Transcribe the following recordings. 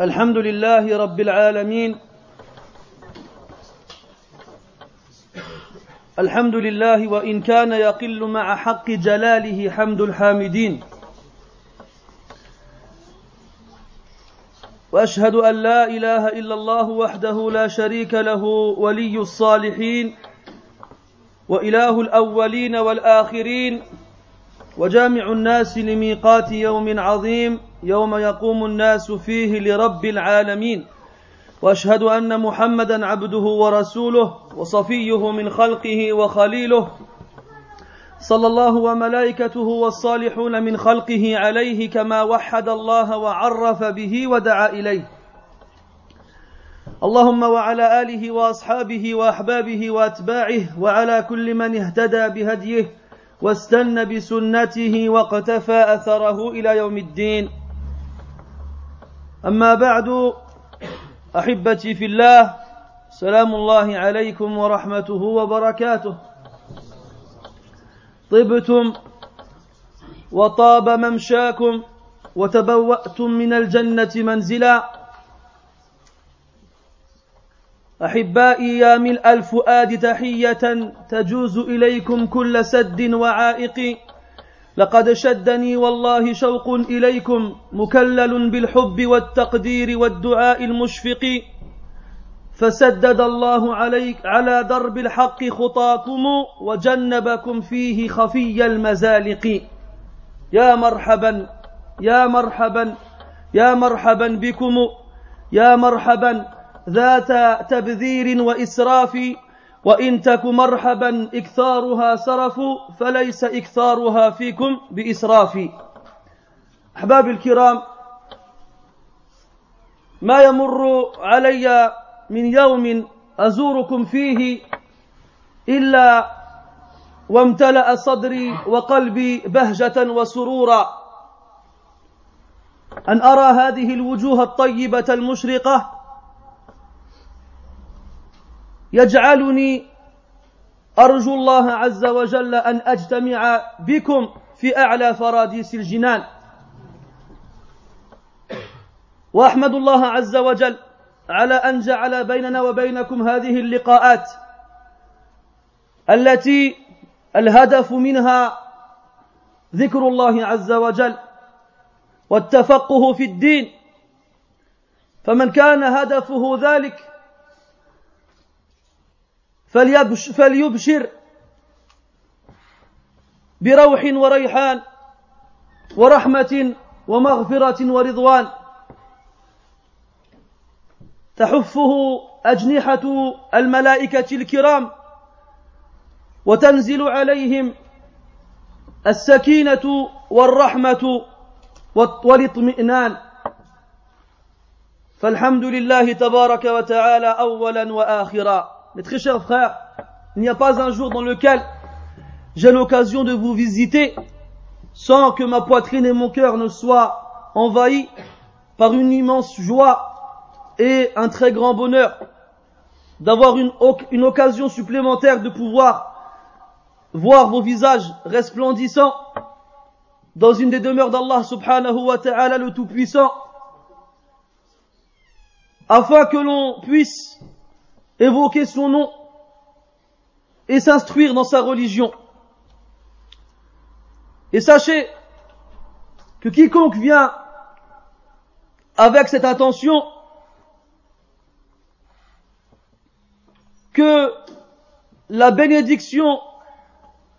الحمد لله رب العالمين. الحمد لله وإن كان يقل مع حق جلاله حمد الحامدين. وأشهد أن لا إله إلا الله وحده لا شريك له ولي الصالحين وإله الأولين والآخرين وجامع الناس لميقات يوم عظيم يوم يقوم الناس فيه لرب العالمين. وأشهد أن محمدا عبده ورسوله وصفيه من خلقه وخليله. صلى الله وملائكته والصالحون من خلقه عليه كما وحد الله وعرف به ودعا إليه. اللهم وعلى آله وأصحابه وأحبابه وأتباعه وعلى كل من اهتدى بهديه واستنى بسنته واقتفى أثره إلى يوم الدين. أما بعد أحبتي في الله سلام الله عليكم ورحمته وبركاته. طبتم وطاب ممشاكم وتبوأتم من الجنة منزلا. أحبائي يا ملء الفؤاد تحية تجوز إليكم كل سد وعائق. لقد شدني والله شوق إليكم مكلل بالحب والتقدير والدعاء المشفق. فسدد الله عليك على درب الحق خطاكم وجنبكم فيه خفي المزالق. يا مرحبا يا مرحبا يا مرحبا بكم يا مرحبا ذات تبذير وإسراف وإن تك مرحبا إكثارها سرف فليس إكثارها فيكم بإسراف. أحبابي الكرام ما يمر علي من يوم أزوركم فيه إلا وامتلأ صدري وقلبي بهجة وسرورا. أن أرى هذه الوجوه الطيبة المشرقة يجعلني أرجو الله عز وجل أن أجتمع بكم في أعلى فراديس الجنان. وأحمد الله عز وجل على أن جعل بيننا وبينكم هذه اللقاءات التي الهدف منها ذكر الله عز وجل والتفقه في الدين. فمن كان هدفه ذلك فليبشر بروح وريحان ورحمة ومغفرة ورضوان. تحفه أجنحة الملائكة الكرام وتنزل عليهم السكينة والرحمة والإطمئنان. فالحمد لله تبارك وتعالى أولا وآخرا. Mes très chers frères, il n'y a pas un jour dans lequel j'ai l'occasion de vous visiter sans que ma poitrine et mon cœur ne soient envahis par une immense joie et un très grand bonheur d'avoir une, une, occasion supplémentaire de pouvoir voir vos visages resplendissants dans une des demeures d'Allah subhanahu wa ta'ala le Tout-Puissant afin que l'on puisse évoquer son nom et s'instruire dans sa religion. Et sachez que quiconque vient avec cette intention, que la bénédiction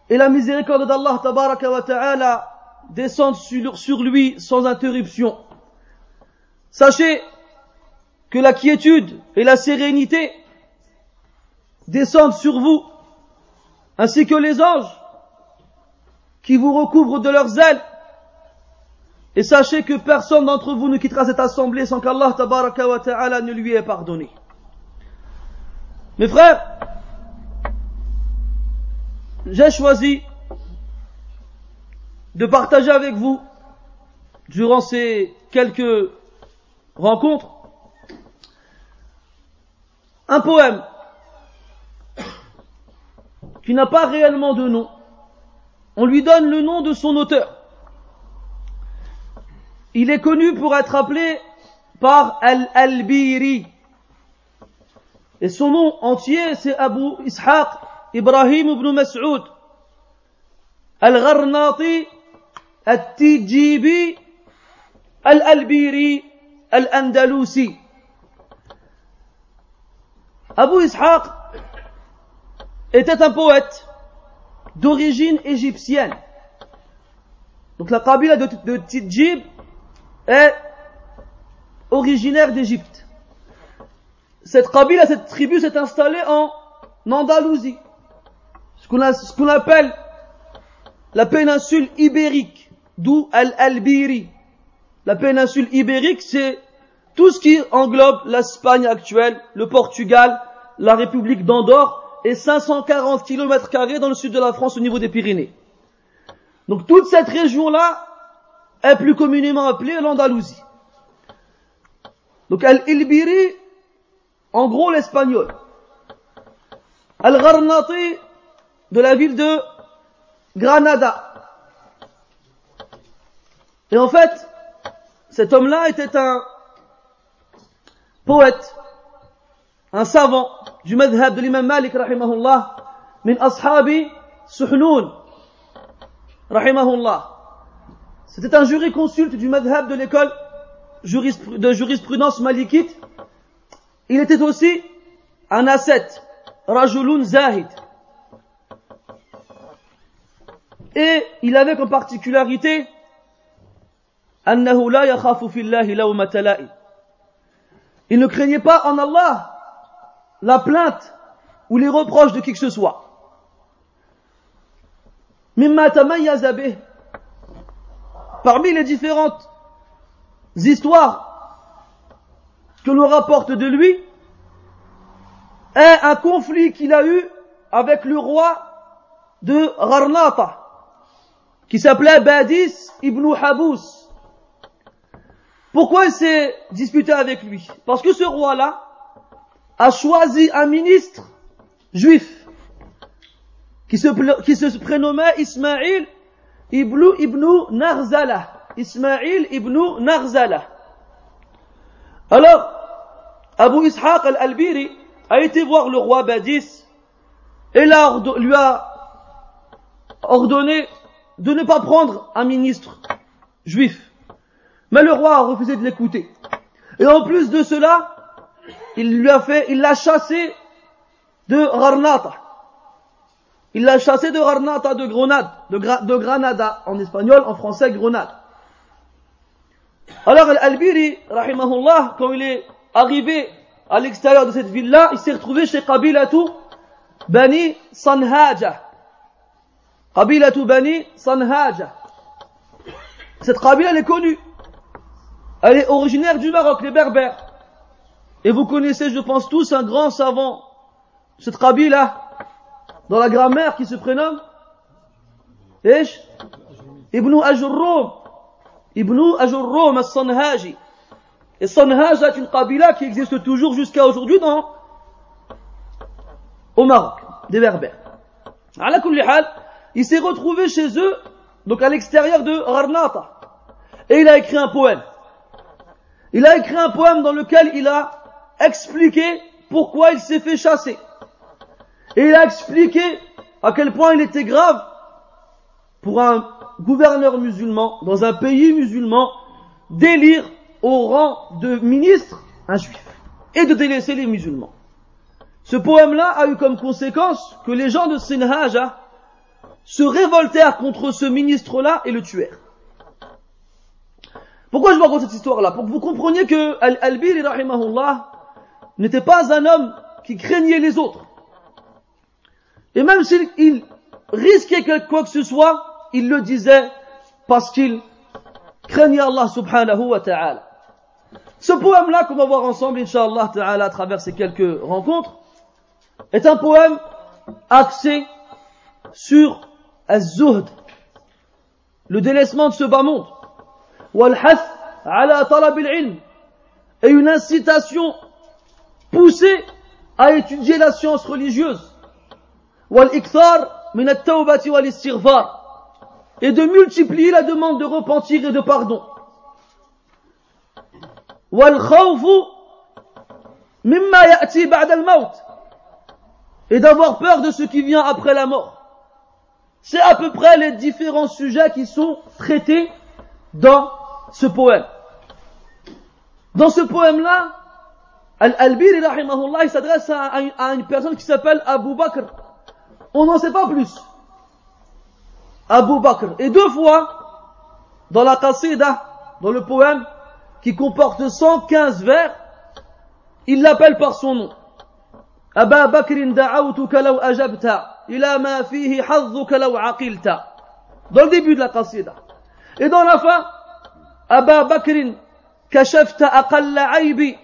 et la miséricorde d'Allah ta'ala descendent sur lui sans interruption. Sachez que la quiétude et la sérénité descendent sur vous, ainsi que les anges qui vous recouvrent de leurs ailes. Et sachez que personne d'entre vous ne quittera cette assemblée sans qu'Allah wa ta'ala ne lui ait pardonné. Mes frères, j'ai choisi de partager avec vous, durant ces quelques rencontres, un poème qui n'a pas réellement de nom. On lui donne le nom de son auteur. Il est connu pour être appelé par Al-Albiri. Et son nom entier, c'est Abu Ishaq Ibrahim ibn Mas'ud. Al-Gharnati, Al-Tijibi, Al-Albiri, Al-Andalusi. Abu Ishaq était un poète d'origine égyptienne. Donc la Kabila de, Tidjib est originaire d'Égypte. Cette Kabila, cette tribu s'est installée en Andalousie, ce qu'on appelle la péninsule ibérique, d'où Al-Albiri. La péninsule ibérique, c'est tout ce qui englobe l'Espagne actuelle, le Portugal, la République d'Andorre et 540 km dans le sud de la France au niveau des Pyrénées. Donc toute cette région-là est plus communément appelée l'Andalousie. Donc Al-Ilbiri, en gros l'espagnol. Al-Gharnati, de la ville de Granada. Et en fait, cet homme-là était un poète, un savant du madhab de l'imam Malik, rahimahullah, min ashabi suhnoun, rahimahullah. C'était un jury-consulte du madhab de l'école de jurisprudence malikite. Il était aussi un ascète, rajulun zahid. Et il avait comme particularité il ne craignait pas en Allah la plainte ou les reproches de qui que ce soit. Parmi les différentes histoires que l'on rapporte de lui, est un conflit qu'il a eu avec le roi de Gharnata, qui s'appelait Badis ibn Habous. Pourquoi il s'est disputé avec lui? Parce que ce roi-là a choisi un ministre juif qui se, prénommait Ismaïl ibn, ibn Narzala. Ismaïl ibn Narzala. Alors, Abu Ishaq al-Albiri a été voir le roi Badis et lui a ordonné de ne pas prendre un ministre juif. Mais le roi a refusé de l'écouter. Et en plus de cela, il lui a fait, il l'a chassé de Granada. Il l'a chassé de Granada, de Grenade, de, Granada, en espagnol, en français, Grenade. Alors, Al-Albiri, rahimahullah, quand il est arrivé à l'extérieur de cette ville-là, il s'est retrouvé chez Qabilatu Bani Sanhaja. Qabilatu Bani Sanhaja. Cette Qabila, elle est connue. Elle est originaire du Maroc, les Berbères. Et vous connaissez, je pense tous, un grand savant, cette Kabila, dans la grammaire, qui se prénomme Esh Ibn Ajurrum. Ibn Ajurrum al-Sanhaji. Et Sanhaj est une Kabila qui existe toujours jusqu'à aujourd'hui dans, au Maroc, des Berbères. Il s'est retrouvé chez eux, donc à l'extérieur de Rarnata. Et il a écrit un poème. Il a écrit un poème dans lequel il a expliqué pourquoi il s'est fait chasser. Et il a expliqué à quel point il était grave pour un gouverneur musulman dans un pays musulman d'élire au rang de ministre un juif et de délaisser les musulmans. Ce poème-là a eu comme conséquence que les gens de Sinhaja se révoltèrent contre ce ministre-là et le tuèrent. Pourquoi je vous raconte cette histoire-là? Pour que vous compreniez que Al-Albiri, rahimahullah, n'était pas un homme qui craignait les autres. Et même s'il risquait quoi que ce soit, il le disait parce qu'il craignait Allah subhanahu wa ta'ala. Ce poème-là qu'on va voir ensemble, inshallah ta'ala, à travers ces quelques rencontres, est un poème axé sur az-zuhd, le délaissement de ce bas monde et une incitation poussé à étudier la science religieuse. Et de multiplier la demande de repentir et de pardon. Et d'avoir peur de ce qui vient après la mort. C'est à peu près les différents sujets qui sont traités dans ce poème. Dans ce poème-là, Al-Albiri, il s'adresse à, à, une personne qui s'appelle Abu Bakr. On n'en sait pas plus. Abu Bakr. Et deux fois, dans la qasida, dans le poème, qui comporte 115 vers, il l'appelle par son nom. أبا بكر دعوتك لو أجبت إلى ما فيه حظك لو عقلت dans le début de la qasida et dans la fin أبا بكر كشفت أقل عيبي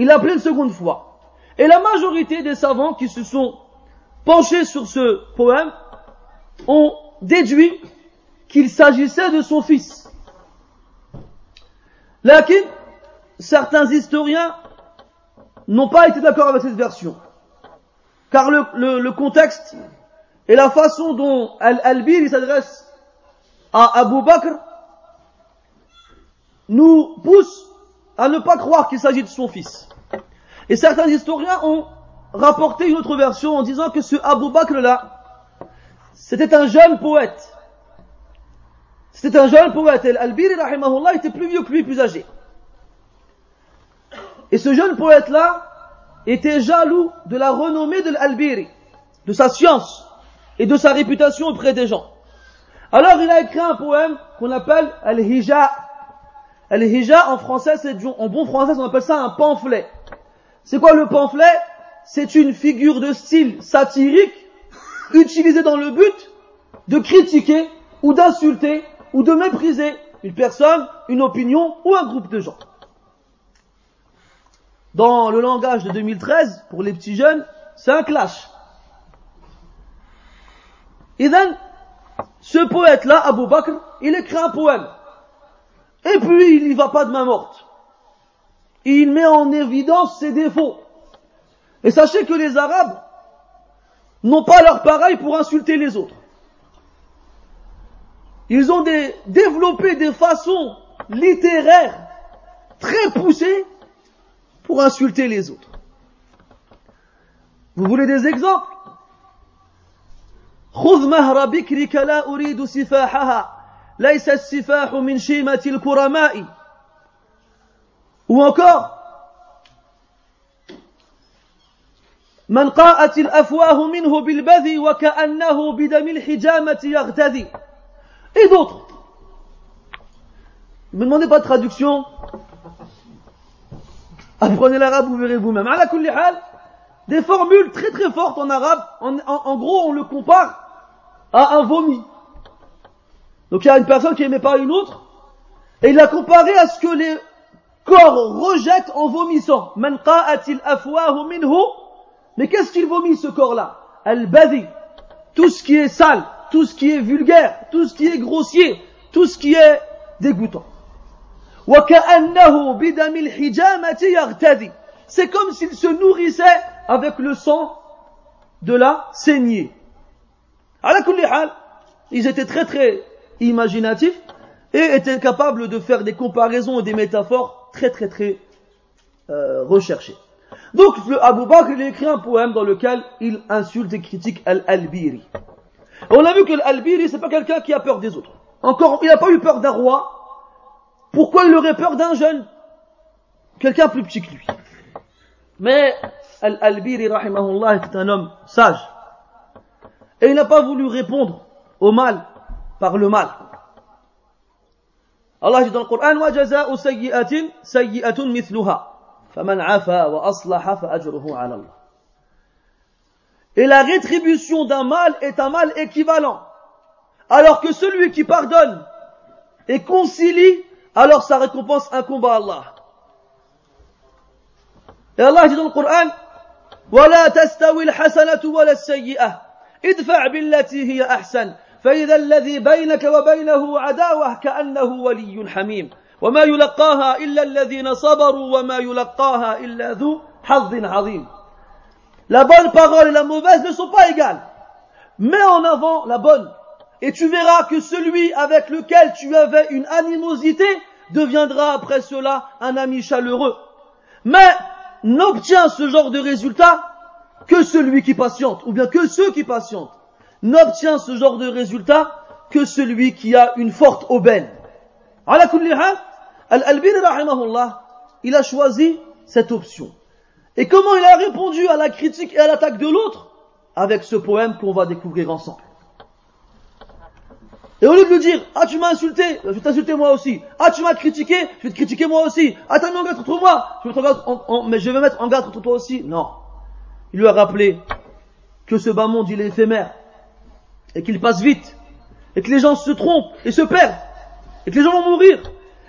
il a appelé une seconde fois et la majorité des savants qui se sont penchés sur ce poème ont déduit qu'il s'agissait de son fils. Lakin, certains historiens n'ont pas été d'accord avec cette version. Car le, contexte et la façon dont Al-Albir s'adresse à Abu Bakr nous poussent à ne pas croire qu'il s'agit de son fils. Et certains historiens ont rapporté une autre version en disant que ce Abu Bakr là, c'était un jeune poète. C'était un jeune poète. Et Al-Albir, rahimahullah, était plus vieux que lui, plus âgé. Et ce jeune poète-là était jaloux de la renommée de l'Albiri, de sa science et de sa réputation auprès des gens. Alors il a écrit un poème qu'on appelle Al-Hija. Al-Hija en français, c'est en bon français, on appelle ça un pamphlet. C'est quoi le pamphlet? C'est une figure de style satirique utilisée dans le but de critiquer ou d'insulter ou de mépriser une personne, une opinion ou un groupe de gens. Dans le langage de 2013, pour les petits jeunes, c'est un clash. Et then, ce poète-là, Abu Bakr, il écrit un poème. Et puis, il n'y va pas de main morte. Il met en évidence ses défauts. Et sachez que les Arabes n'ont pas leur pareil pour insulter les autres. Ils ont développé des façons littéraires très poussées pour insulter les autres. Vous voulez des exemples? خذ مهر بكرك لا أريد سفاحها ليس السفاح من شيمة الكرماء ou encore من قاءت الأفواه منه بالبذي وكأنه بدم الحجامة يغتذي et d'autres ne me demandez pas de traduction Apprenez l'arabe, vous verrez vous-même. Des formules très très fortes en arabe. En, en, gros, on le compare à un vomi. Donc il y a une personne qui n'aimait pas une autre, et il l'a comparé à ce que les corps rejettent en vomissant. Mais qu'est-ce qu'il vomit ce corps-là? Al-badi. Tout ce qui est sale, tout ce qui est vulgaire, tout ce qui est grossier, tout ce qui est dégoûtant. C'est comme s'il se nourrissait avec le sang de la saignée. Ils étaient très très imaginatifs et étaient capables de faire des comparaisons et des métaphores très très très euh, recherchées. Donc le Abu Bakr il écrit un poème dans lequel il insulte et critique Al-Albiri. On a vu que Al-Albiri c'est pas quelqu'un qui a peur des autres. Encore, il n'a pas eu peur d'un roi, pourquoi il aurait peur d'un jeune? Quelqu'un plus petit que lui. Mais Al-Albiri, rahimahullah, était un homme sage. Et il n'a pas voulu répondre au mal par le mal. Allah dit dans le Coran, وَجَزَاءُ سَيِّئَةٍ سَيِّئَةٌ مِثْلُهَا فَمَنْ عَفَى وَأَصْلَحَ فَأَجْرُهُ عَلَى اللَّهِ Et la rétribution d'un mal est un mal équivalent. Alors que celui qui pardonne et concilie alors sa récompense incombe à Allah. Et Allah dit dans le Coran, ولا تستوي الحسنة ولا السيئة ادفع بالتي هي أحسن فإذا الذي بينك وبينه عداوة كأنه ولي حميم وما يلقاها إلا الذين صبروا وما يلقاها إلا ذو حظ عظيم La bonne parole et la mauvaise ne sont pas égales. Mets en avant la bonne. Et tu verras que celui avec lequel tu avais une animosité deviendra après cela un ami chaleureux. Mais n'obtient ce genre de résultat que celui qui patiente, ou bien que ceux qui patientent. N'obtient ce genre de résultat que celui qui a une forte aubaine. Al-Albini il a choisi cette option. Et comment il a répondu à la critique et à l'attaque de l'autre? Avec ce poème qu'on va découvrir ensemble. Et au lieu de lui dire, ah tu m'as insulté, je vais t'insulter moi aussi. Ah tu m'as critiqué, je vais te critiquer moi aussi. Ah t'as mis en garde contre moi, je en, mais je vais mettre en garde contre toi aussi. Non. Il lui a rappelé que ce bas monde il est éphémère et qu'il passe vite et que les gens se trompent et se perdent et que les gens vont mourir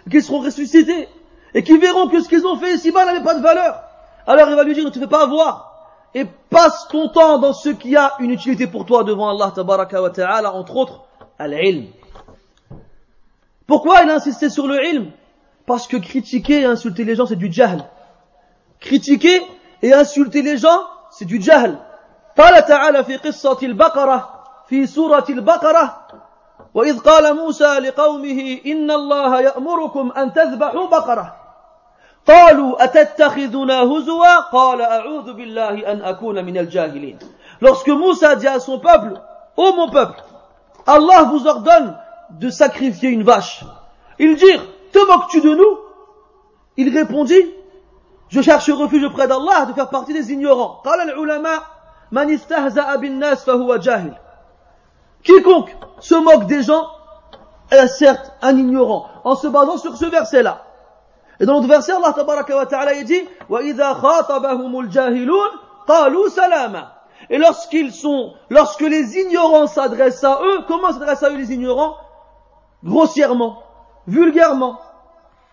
et qu'ils seront ressuscités et qu'ils verront que ce qu'ils ont fait ici-bas n'avait pas de valeur. Alors il va lui dire, ne te fais pas avoir et passe ton temps dans ce qui a une utilité pour toi devant Allah tabaraka wa ta'ala, entre autres, al-ilm. Pourquoi il a insisté sur le ilm Parce que critiquer et insulter les gens, c'est du jahl. Critiquer et insulter les gens, c'est du jahl. قال تعالى في قصة البقرة في سورة البقرة وإذ قال موسى لقومه إن الله يأمركم أن تذبحوا بقرة قالوا أتتخذنا هزوا قال أعوذ بالله أن أكون من الجاهلين Lorsque Moussa dit à son peuple, ô oh mon peuple, Allah vous ordonne de sacrifier une vache. Ils dirent, te moques-tu de nous Il répondit, je cherche refuge auprès d'Allah de faire partie des ignorants. Quiconque se moque des gens est certes un ignorant, en se basant sur ce verset-là. Et dans l'autre verset, Allah wa ta'ala dit, Et lorsqu'ils sont, lorsque les ignorants s'adressent à eux, comment s'adressent à eux les ignorants? Grossièrement, vulgairement,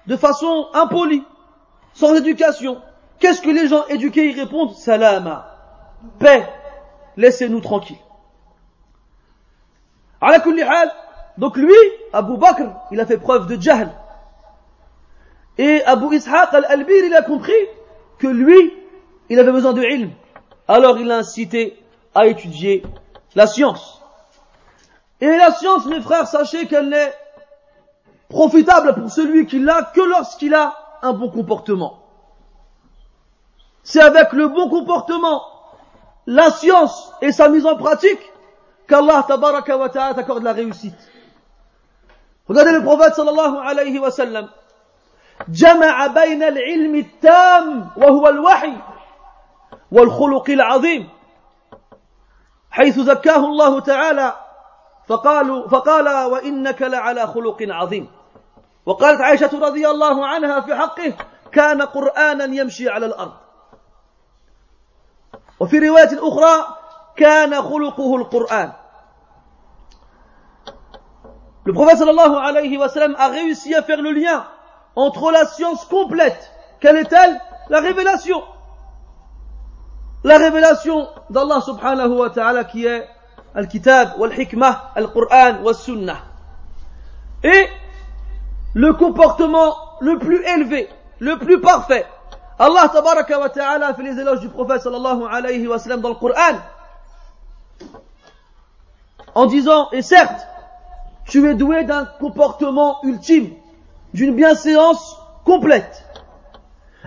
de façon impolie, sans éducation. Qu'est-ce que les gens éduqués y répondent? Salama, paix, laissez-nous tranquilles. Donc lui, Abu Bakr, il a fait preuve de jahl. Et Abu Ishaq al-Albir, il a compris que lui, il avait besoin de ilm. Alors il l'a incité à étudier la science. Et la science, mes frères, sachez qu'elle n'est profitable pour celui qui l'a que lorsqu'il a un bon comportement. C'est avec le bon comportement, la science et sa mise en pratique qu'Allah tabaraka wa ta'ala t'accorde la réussite. Regardez le prophète sallallahu alayhi wa sallam. جمع بين العلم التام وهو الوحي والخلق العظيم حيث زكاه الله تعالى فقالوا فقال وإنك لعلى خلق عظيم وقالت عائشة رضي الله عنها في حقه كان قرآنا يمشي على الأرض وفي رواية أخرى كان خلقه القرآن Le prophète sallallahu alayhi wa sallam a réussi à faire le lien entre la science complète. Quelle est-elle La révélation. La révélation d'Allah subhanahu wa ta'ala qui est Al-Kitab, Wal-Hikmah, Al-Qur'an, Wal-Sunnah. Et le comportement le plus élevé, le plus parfait. Allah tabaraka wa ta'ala fait les éloges du prophète sallallahu alayhi wa sallam dans le Coran en disant, et certes, tu es doué d'un comportement ultime, d'une bienséance complète.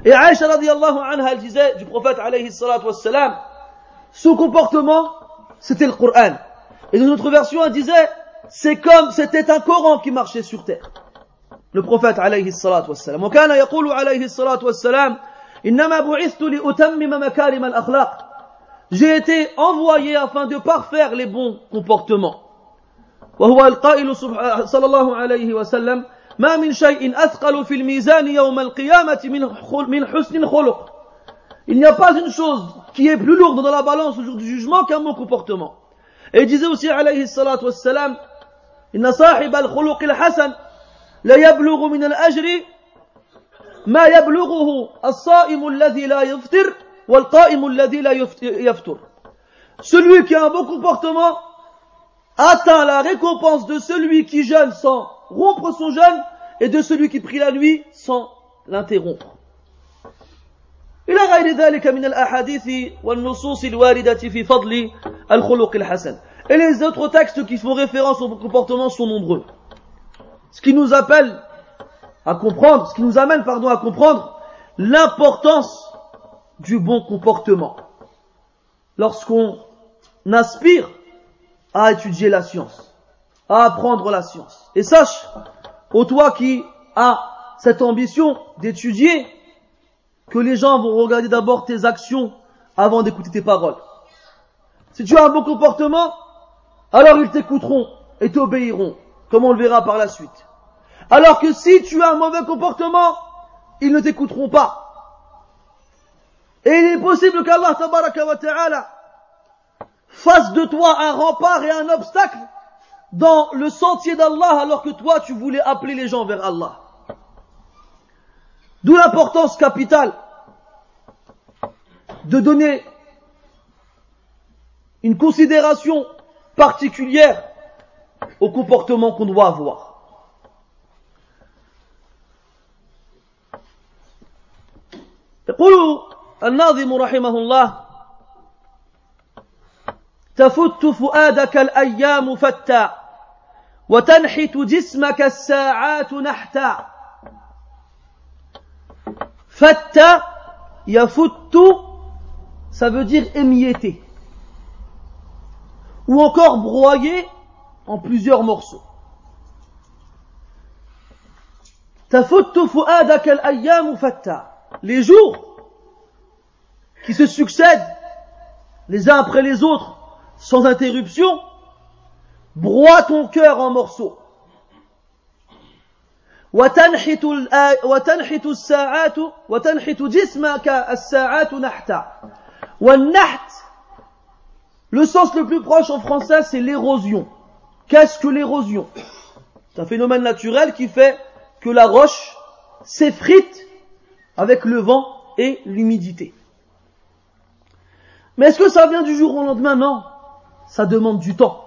Et Aïcha radiallahu anha, elle disait du prophète alayhi salatu wassalam, son comportement, c'était le Coran. Et dans une autre version, elle disait, c'est comme, c'était un Coran qui marchait sur terre. Le prophète alayhi salatu wassalam. وكان يقول عليه الصلاة والسلام إنما بعثت لأتمم مكارم الأخلاق J'ai été envoyé afin de parfaire les bons comportements. وهو القائل صلى الله عليه وسلم ما من شيء أثقل في الميزان يوم القيامة من حسن خلق Il n'y a pas une chose qui est plus lourde dans la balance au jour du jugement qu'un bon comportement. Et il disait aussi عليه الصلاة والسلام إن صاحب الخلق الحسن لا يبلغ من الأجر ما يبلغه الصائم الذي لا يفطر والقائم الذي لا يفطر. Celui qui a un bon comportement atteint la récompense de celui qui jeûne sans rompre son jeûne et de celui qui prie la nuit sans l'interrompre. إلى غير ذلك من الأحاديث والنصوص الواردة في فضل الخلق الحسن. Et les autres textes qui font référence au comportement sont nombreux. Ce qui nous appelle à comprendre, ce qui nous amène, pardon, à comprendre l'importance du bon comportement. Lorsqu'on aspire à étudier la science, à apprendre la science. Et sache, ô toi qui as cette ambition d'étudier, que les gens vont regarder d'abord tes actions avant d'écouter tes paroles. Si tu as un bon comportement, alors ils t'écouteront et t'obéiront, comme on le verra par la suite. Alors que si tu as un mauvais comportement, ils ne t'écouteront pas. Et il est possible qu'Allah ta'ala fasse de toi un rempart et un obstacle dans le sentier d'Allah alors que toi tu voulais appeler les gens vers Allah. D'où l'importance capitale de donner une considération particulière au comportement qu'on doit avoir. يقول الناظم رحمه الله تفت فؤادك الأيام فتا وتنحت جسمك الساعات نحتا فتا يفت ça veut dire émietter ou encore broyer en plusieurs morceaux. Les jours qui se succèdent les uns après les autres sans interruption broient ton cœur en morceaux. وتنحت وتنحت الساعات وتنحت جسمك الساعات نحتا والنحت le sens le plus proche en français, c'est l'érosion. Qu'est-ce que l'érosion C'est un phénomène naturel qui fait que la roche s'effrite avec le vent et l'humidité. Mais est-ce que ça vient du jour au lendemain? Non. Ça demande du temps.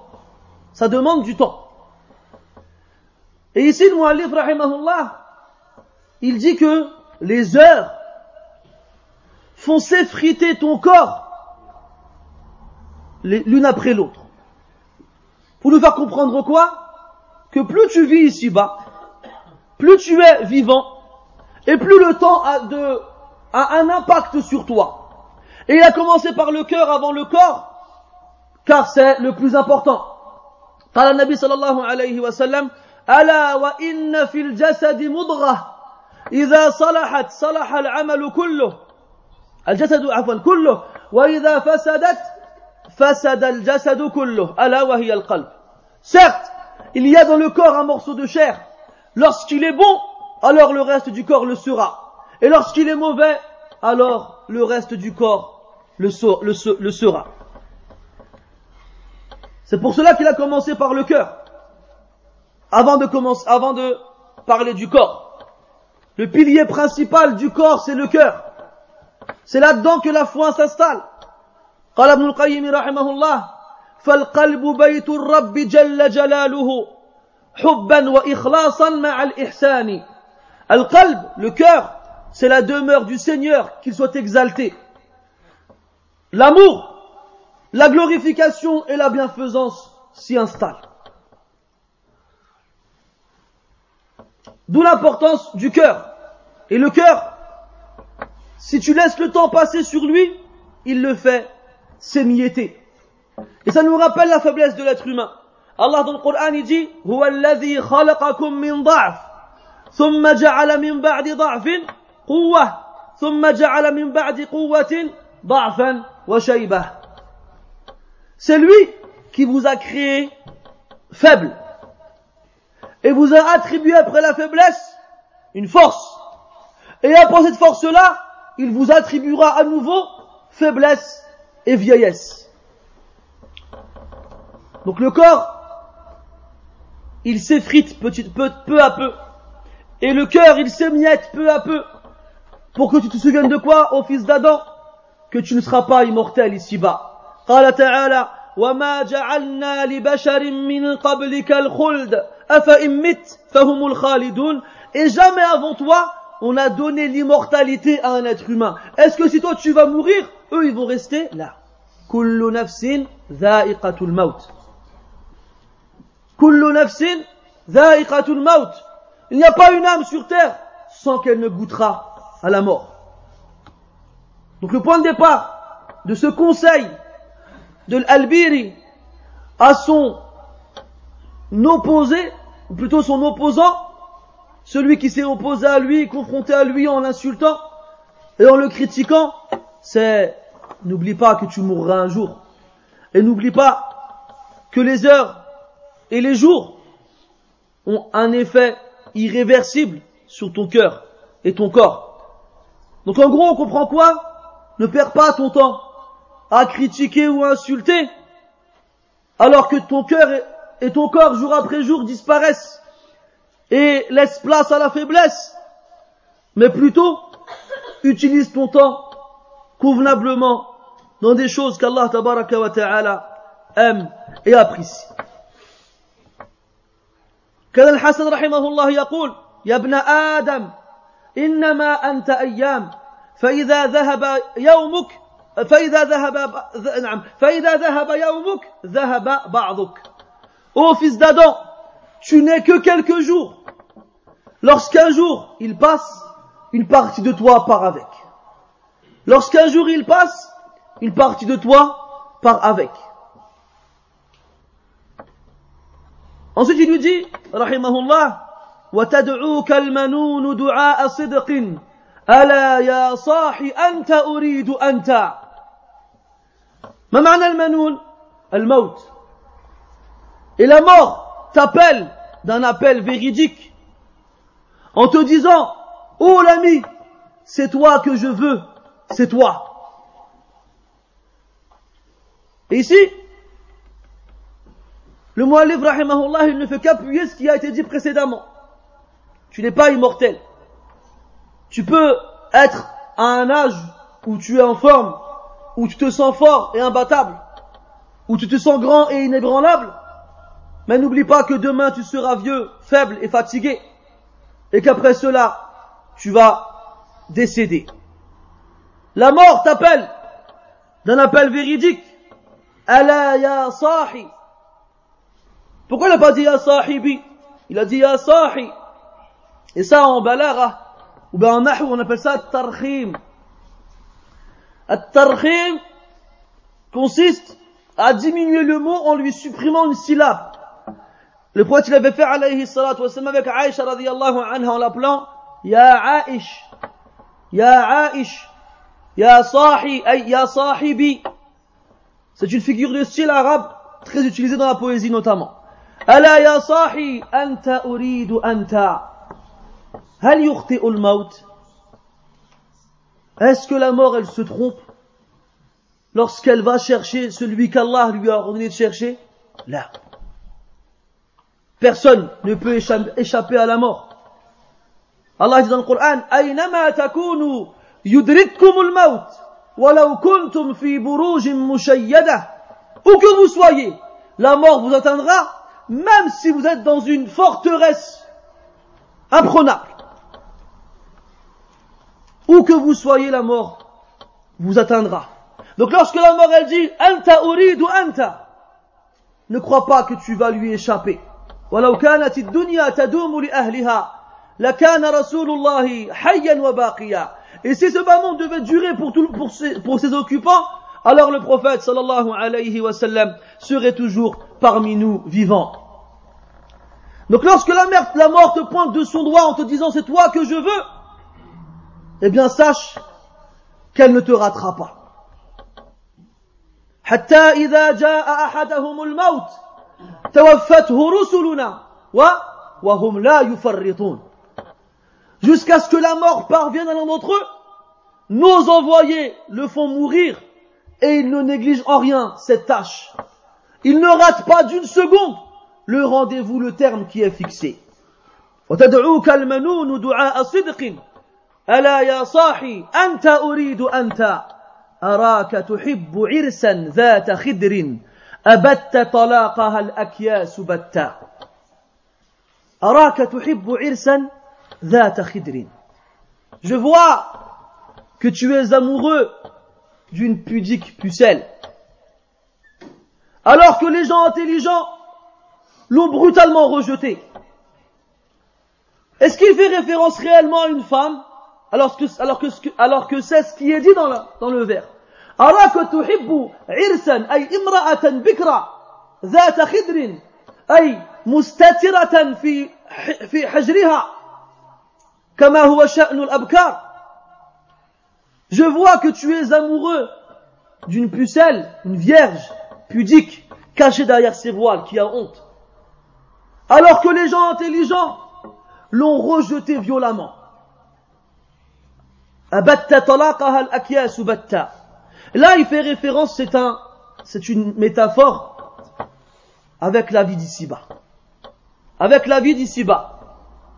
Ça demande du temps. Et ici, le Mu'allif, il dit que les heures font s'effriter ton corps l'une après l'autre. Pour nous faire comprendre quoi? Que plus tu vis ici-bas, plus tu es vivant, et plus le temps a un impact sur toi. Et il a commencé par le cœur avant le corps, car c'est le plus important. قال النبي صلى الله عليه وسلم ألا وإن في الجسد مضغة إذا صلحت صلح العمل كله الجسد عفوا كله وإذا فسدت Certes, il y a dans le corps un morceau de chair. Lorsqu'il est bon, alors le reste du corps le sera. Et lorsqu'il est mauvais, alors le reste du corps le, sera. C'est pour cela qu'il a commencé par le cœur. Avant de commencer, avant de parler du corps. Le pilier principal du corps, c'est le cœur. C'est là-dedans que la foi s'installe. قال ابن القيم رحمه الله فالقلب بيت الرب جل جلاله حبا وإخلاصا مع الإحسان القلب le cœur c'est la demeure du Seigneur qu'il soit exalté l'amour la glorification et la bienfaisance s'y installent d'où l'importance du cœur et le cœur si tu laisses le temps passer sur lui il le fait s'émietter. Et ça nous rappelle la faiblesse de l'être humain. Allah dans le Coran il dit هو الذي خلقكم من ضعف ثم جعل من بعد ضعف قوة ثم جعل من بعد قوة ضعفا وشيبة c'est lui qui vous a créé faible et vous a attribué après la faiblesse une force. Et après cette force-là, il vous attribuera à nouveau faiblesse et vieillesse. Donc le corps, il s'effrite peu, peu à peu. Et le cœur, il s'émiette peu à peu. Pour que tu te souviennes de quoi, ô fils d'Adam? Que tu ne seras pas immortel ici-bas. قال تعالى وما جعلنا لبشر من قبلك الخلد أفإن مت فهم الخالدون Et jamais avant toi, on a donné l'immortalité à un être humain. Est-ce que si toi tu vas mourir, eux ils vont rester là. Kullu nafsin dha'iqatul maut. Kullu nafsin dha'iqatul maut. Il n'y a pas une âme sur terre sans qu'elle ne goûtera à la mort. Donc le point de départ de ce conseil de l'Albiri à son opposé, ou plutôt son opposant, celui qui s'est opposé à lui, confronté à lui en l'insultant et en le critiquant, c'est n'oublie pas que tu mourras un jour. Et n'oublie pas que les heures et les jours ont un effet irréversible sur ton cœur et ton corps. Donc en gros, on comprend quoi? Ne perds pas ton temps à critiquer ou à insulter, alors que ton cœur et ton corps jour après jour disparaissent et laissent place à la faiblesse, mais plutôt utilise ton temps convenablement dans des choses qu'Allah tabaraka wa ta'ala aime et apprécie. كان الحسن رحمه الله يقول يا ابن آدم إنما أنت أيام فإذا ذهب يومك فإذا ذهب نعم فإذا ذهب يومك ذهب بعضك Ô fils d'Adam, tu n'es que quelques jours. Lorsqu'un jour il passe, une partie de toi part avec. Lorsqu'un jour il passe, une partie de toi part avec. Ensuite il nous dit, rahimahullah, وتدعوك المنون دعاء صدق ألا يا صاحي أنت أريد أنت ما معنى المنون الموت Et la mort t'appelle d'un appel véridique en te disant, oh l'ami, c'est toi que je veux, c'est toi. Et ici, le mu'allif rahimahullah, il ne fait qu'appuyer ce qui a été dit précédemment. Tu n'es pas immortel. Tu peux être à un âge où tu es en forme, où tu te sens fort et imbattable, où tu te sens grand et inébranlable, mais n'oublie pas que demain tu seras vieux, faible et fatigué, et qu'après cela, tu vas décéder. La mort t'appelle d'un appel véridique. Allah ya sahi. Pourquoi il n'a pas dit ya sahibi? Il a dit ya sahi. Et ça en balara, ou bien on appelle ça tarkhim. At-tarkhim consiste à diminuer le mot en lui supprimant une syllabe. Le prophète il avait fait alayhi salatu wassalam avec Aïcha radiallahu anha en l'appelant Ya Aïch, Ya Aïch, Ya Sahi, Ya Sahibi. C'est une figure de style arabe très utilisée dans la poésie notamment. Ala Ya Sahi, Anta uridu Anta. Hal yukhti'u maut Est-ce que la mort elle se trompe lorsqu'elle va chercher celui qu'Allah lui a ordonné de chercher Là. Personne ne peut échapper à la mort. Allah dit dans le Coran, أينما تكونوا يدرككم الموت ولو كنتم في بروج مشيدة Où que vous soyez, la mort vous atteindra, même si vous êtes dans une forteresse imprenable. Où que vous soyez, la mort vous atteindra. Donc lorsque la mort elle dit, Anta uridu anta, ne crois pas que tu vas lui échapper. ولو كانت الدنيا تدوم لأهلها لكان رسول الله حيا وباقيا Et si ce bas monde devait durer pour, tout, pour, ses, pour ses occupants, alors le prophète sallallahu alayhi wa sallam serait toujours parmi nous vivants. Donc lorsque la, mère, la mort te pointe de son doigt en te disant c'est toi que je veux, eh bien sache qu'elle ne te ratera pas. حتى إذا جاء أحدهم الموت Jusqu'à ce que la mort parvienne à l'un d'entre eux, nos envoyés le font mourir et ils ne négligent en rien cette tâche. Ils ne ratent pas d'une seconde le rendez-vous, le terme qui est fixé. وتدعوك المنون دعاء صدق ألا يا صاحي أنت أريد أنت أراك تحب عرسا ذات خدر أبت طلاقها الأكياس بتا أراك تحب عرسا ذات خدر Je vois que tu es amoureux d'une pudique pucelle. Alors que les gens intelligents l'ont brutalement rejeté. Est-ce qu'il fait référence réellement à une femme alors que, alors que, alors que c'est ce qui est dit dans le, dans le vers أراك تحب عرسا أي امرأة بكرة ذات خدر أي مستترة في في حجرها كما هو شأن الأبكار Je vois que tu es amoureux d'une pucelle, une vierge pudique, cachée derrière ses voiles, qui a honte. Alors que les gens intelligents l'ont rejeté violemment. Là, il fait référence, c'est un, c'est une métaphore avec la vie d'ici-bas. Avec la vie d'ici-bas.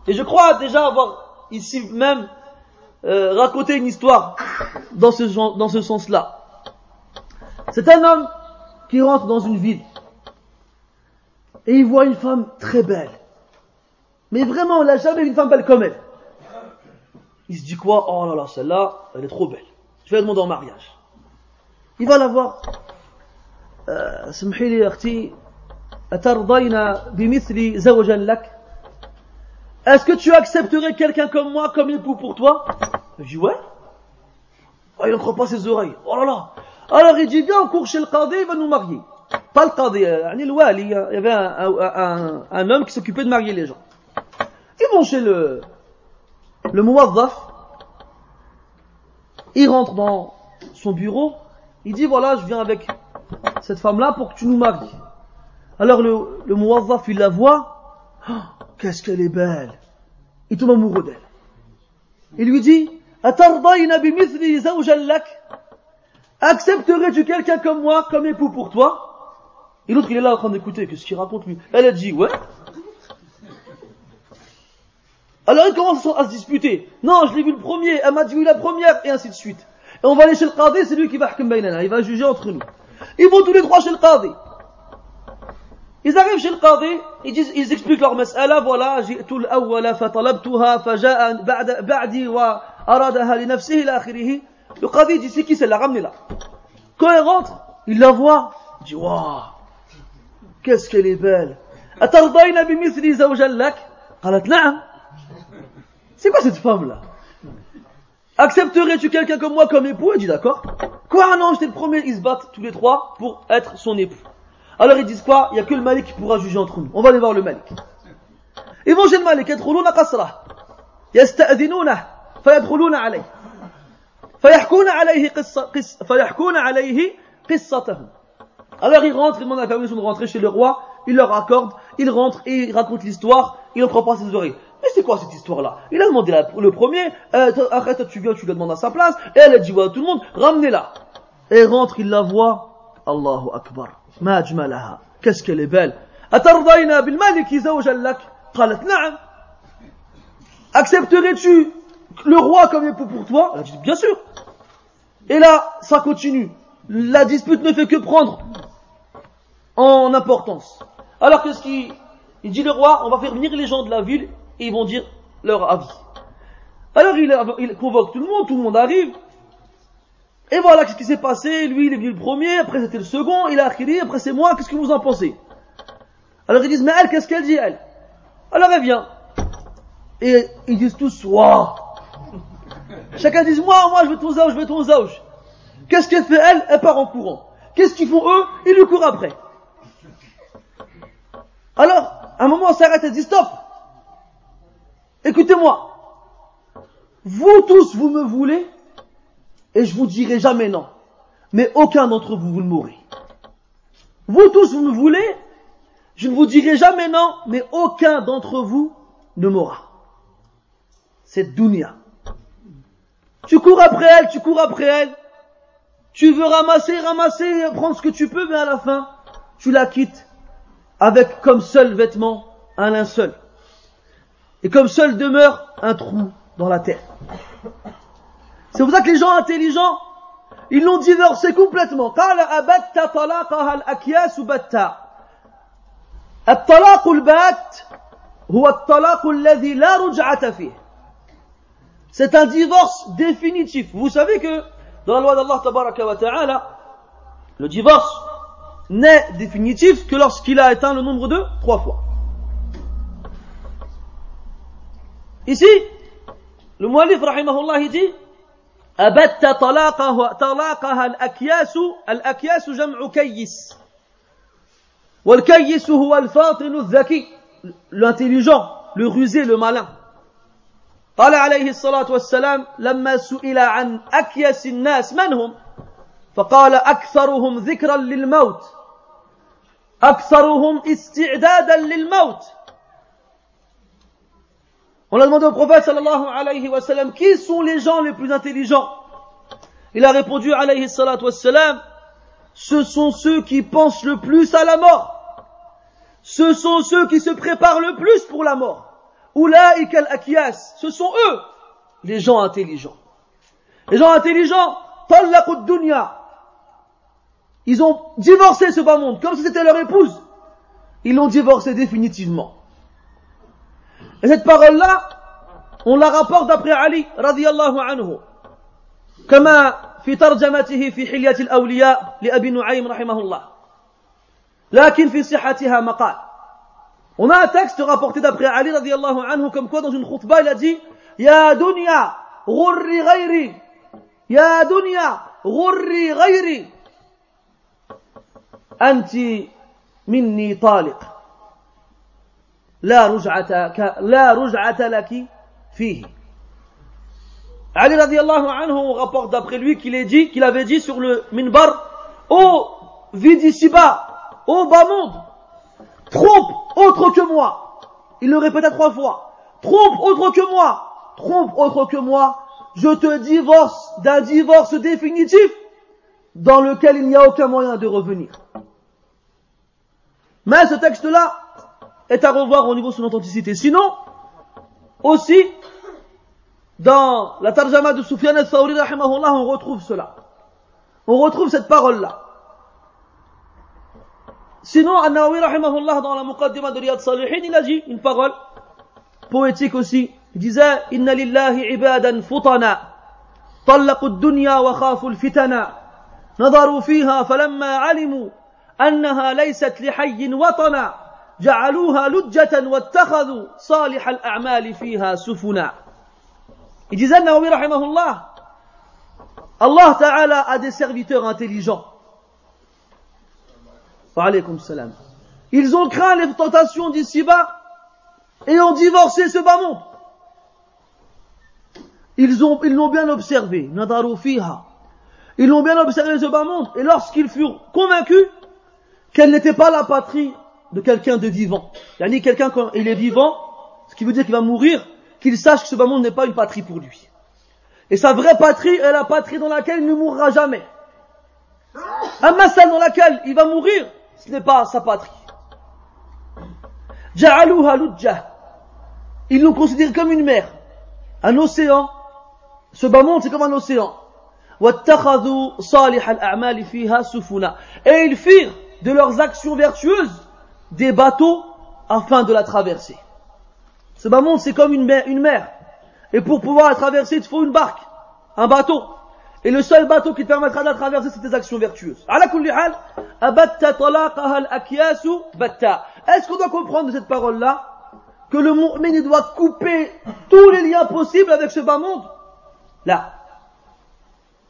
Et je crois déjà avoir ici même euh, raconté une histoire dans ce, dans ce sens-là. C'est un homme qui rentre dans une ville et il voit une femme très belle. Mais vraiment, on n'a jamais vu une femme belle comme elle. Il se dit quoi? Oh là là, celle-là, elle est trop belle. Je vais la demander en mariage. Il va la voir. Euh, est-ce que tu accepterais quelqu'un comme moi comme époux pour toi? Je dis ouais. Oh, il n'entre pas ses oreilles. Oh là là. Alors il dit viens, on court chez le qadi, il va nous marier. Pas le qadi, euh, il y avait un, un, un homme qui s'occupait de marier les gens. Ils vont chez le, le muwazzaf. Il rentre dans son bureau. Il dit voilà, je viens avec cette femme-là pour que tu nous maries. Alors le, le il la voit. Oh, qu'est-ce qu'elle est belle. Il tombe amoureux d'elle. Il lui dit Accepterais-tu quelqu'un comme moi, comme époux pour toi? Et l'autre, il est là en train d'écouter, qu'est-ce qu'il raconte lui? Elle a dit, ouais. Alors il commence à se disputer. Non, je l'ai vu le premier, elle m'a dit oui la première, et ainsi de suite. Et on va aller chez le qadi, c'est lui qui va il va juger entre nous. Ils vont tous les trois chez le qadi. Ils arrivent chez le qadi, ils, disent, ils expliquent leur mas'ala, voilà, جئت الأول فطلبتها فجاء بعد بعدي وأرادها لنفسه إلى آخره. Le qadi dit c'est qui celle-là, ramenez-la. Quand elle rentre, il la voit, il dit waouh, qu'est-ce qu'elle est belle. أترضين بمثل زوجا لك؟ قالت نعم. C'est quoi cette femme-là Accepterais-tu quelqu'un comme moi comme époux Il dit d'accord. Quoi Non, j'étais le premier, ils se battent tous les trois pour être son époux. Alors ils disent quoi Il n'y a que le Malik qui pourra juger entre nous. On va aller voir le Malik. Ils vont chez le Malik, يدخلون قصره يستأذنونه فيدخلون عليه فيحكون عليه قصة قص فيحكون عليه قصتهم alors ils rentrent, ils demandent la permission de rentrer chez le roi, il leur accorde, ils rentrent et ils racontent l'histoire, il ne prend pas ses oreilles. C'est quoi cette histoire-là? Il a demandé le premier, euh, arrête, tu viens, tu le demandes à sa place, et elle a dit, voilà tout le monde, ramenez-la. Et rentre, il la voit, Allahu Akbar, qu'est-ce qu'elle est belle. Accepterais-tu le roi comme époux pour toi? Elle a dit, bien sûr. Et là, ça continue. La dispute ne fait que prendre en importance. Alors qu'est-ce qu'il il dit le roi, on va faire venir les gens de la ville et ils vont dire leur avis. Alors il, convoque tout le monde, tout le monde arrive. Et voilà qu'est-ce qui s'est passé. Lui, il est venu le premier, après c'était le second, il a acquis, après c'est moi, qu'est-ce que vous en pensez? Alors ils disent, mais elle, qu'est-ce qu'elle dit, elle? Alors elle vient. Et ils disent tous, waouh Chacun dit, moi, moi, je veux ton zauge, je veux ton zauge. Qu'est-ce qu'elle fait, elle? Elle part en courant. Qu'est-ce qu'ils font eux? Ils lui courent après. Alors, à un moment, on s'arrête et dit, stop Écoutez-moi. Vous tous, vous me voulez, et je vous dirai jamais non. Mais aucun d'entre vous, vous ne mourrez. Vous tous, vous me voulez, je ne vous dirai jamais non, mais aucun d'entre vous ne mourra. C'est dunya. Tu cours après elle, tu cours après elle. Tu veux ramasser, ramasser, prendre ce que tu peux, mais à la fin, tu la quittes avec comme seul vêtement un linceul. Et comme seul demeure un trou dans la terre. C'est pour ça que les gens intelligents, ils l'ont divorcé complètement. C'est un divorce définitif. Vous savez que dans la loi d'Allah le divorce n'est définitif que lorsqu'il a atteint le nombre de trois fois. Ici, le muallif rahimahullah il dit أبت طلاقه طلاقها الأكياس الأكياس جمع كيس. والكيس هو الفاطن الذكي l'intelligent le rusé le malin. قال عليه الصلاة والسلام لما سئل عن أكيس الناس من هم؟ فقال أكثرهم ذكرا للموت. أكثرهم استعدادا للموت. On a demandé au prophète sallallahu alayhi wa sallam, qui sont les gens les plus intelligents? Il a répondu alayhi salatu wa sallam, ce sont ceux qui pensent le plus à la mort. Ce sont ceux qui se préparent le plus pour la mort. Oulaïk al-akiyas, ce sont eux, les gens intelligents. Les gens intelligents, tallaqud dunya. Ils ont divorcé ce bas monde, comme si c'était leur épouse. Ils l'ont divorcé définitivement. Et cette parole-là, on la rapporte d'après Ali, radiallahu anhu. كما في ترجمته في حلية الأولياء لأبي نعيم رحمه الله لكن في صحتها مقال On a un texte rapporté d'après Ali radiallahu anhu comme quoi dans une khutbah il a dit Ya dunya غري غيري يا دنيا غري غيري أنت مني طالق لا رجعة لا رجعة لك فيه Ali radiallahu anhu on rapporte d'après lui qu'il dit, qu'il avait dit sur le minbar, ô vie d'ici-bas, ô bas monde, trompe autre que moi. Il le répéta trois fois. Trompe autre que moi, trompe autre que moi, je te divorce d'un divorce définitif dans lequel il n'y a aucun moyen de revenir. Mais ce texte-là est à revoir au niveau de son authenticité. Sinon, aussi, dans la tarjama de Sufyan al-Thawri, on retrouve cela. On retrouve cette parole-là. Sinon, An-Nawawi, rahimahullah, dans la Muqaddima de Riyad Salihin, il a dit une parole poétique aussi. Il disait, Inna lillahi ibadan futana, طلقوا الدنيا وخافوا الفتنا نظروا فيها فلما علموا أنها ليست لحي وطنا جعلوها لجة واتخذوا صالح الأعمال فيها سفنا Il disait, Naomi rahimahullah, Allah Ta'ala a des serviteurs intelligents. Wa alaykum salam. Ils ont craint les tentations d'ici-bas et ont divorcé ce bas monde. Ils ont, ils l'ont bien observé. Nadaru fiha. Ils l'ont bien observé ce bas monde. Et lorsqu'ils furent convaincus qu'elle n'était pas la patrie de quelqu'un de vivant. Yani quelqu'un quand il est vivant, ce qui veut dire qu'il va mourir, qu'il sache que ce bas monde n'est pas une patrie pour lui. Et sa vraie patrie est la patrie dans laquelle il ne mourra jamais. Un celle dans laquelle il va mourir, ce n'est pas sa patrie. Ils l'ont considéré comme une mer, un océan. Ce bas monde, c'est comme un océan. Et ils firent de leurs actions vertueuses des bateaux afin de la traverser. Ce bas monde, c'est comme une mer. Et pour pouvoir la traverser, il te faut une barque, un bateau. Et le seul bateau qui te permettra de la traverser, c'est tes actions vertueuses. Est-ce qu'on doit comprendre de cette parole-là? Que le mu'min doit couper tous les liens possibles avec ce bas monde? Là.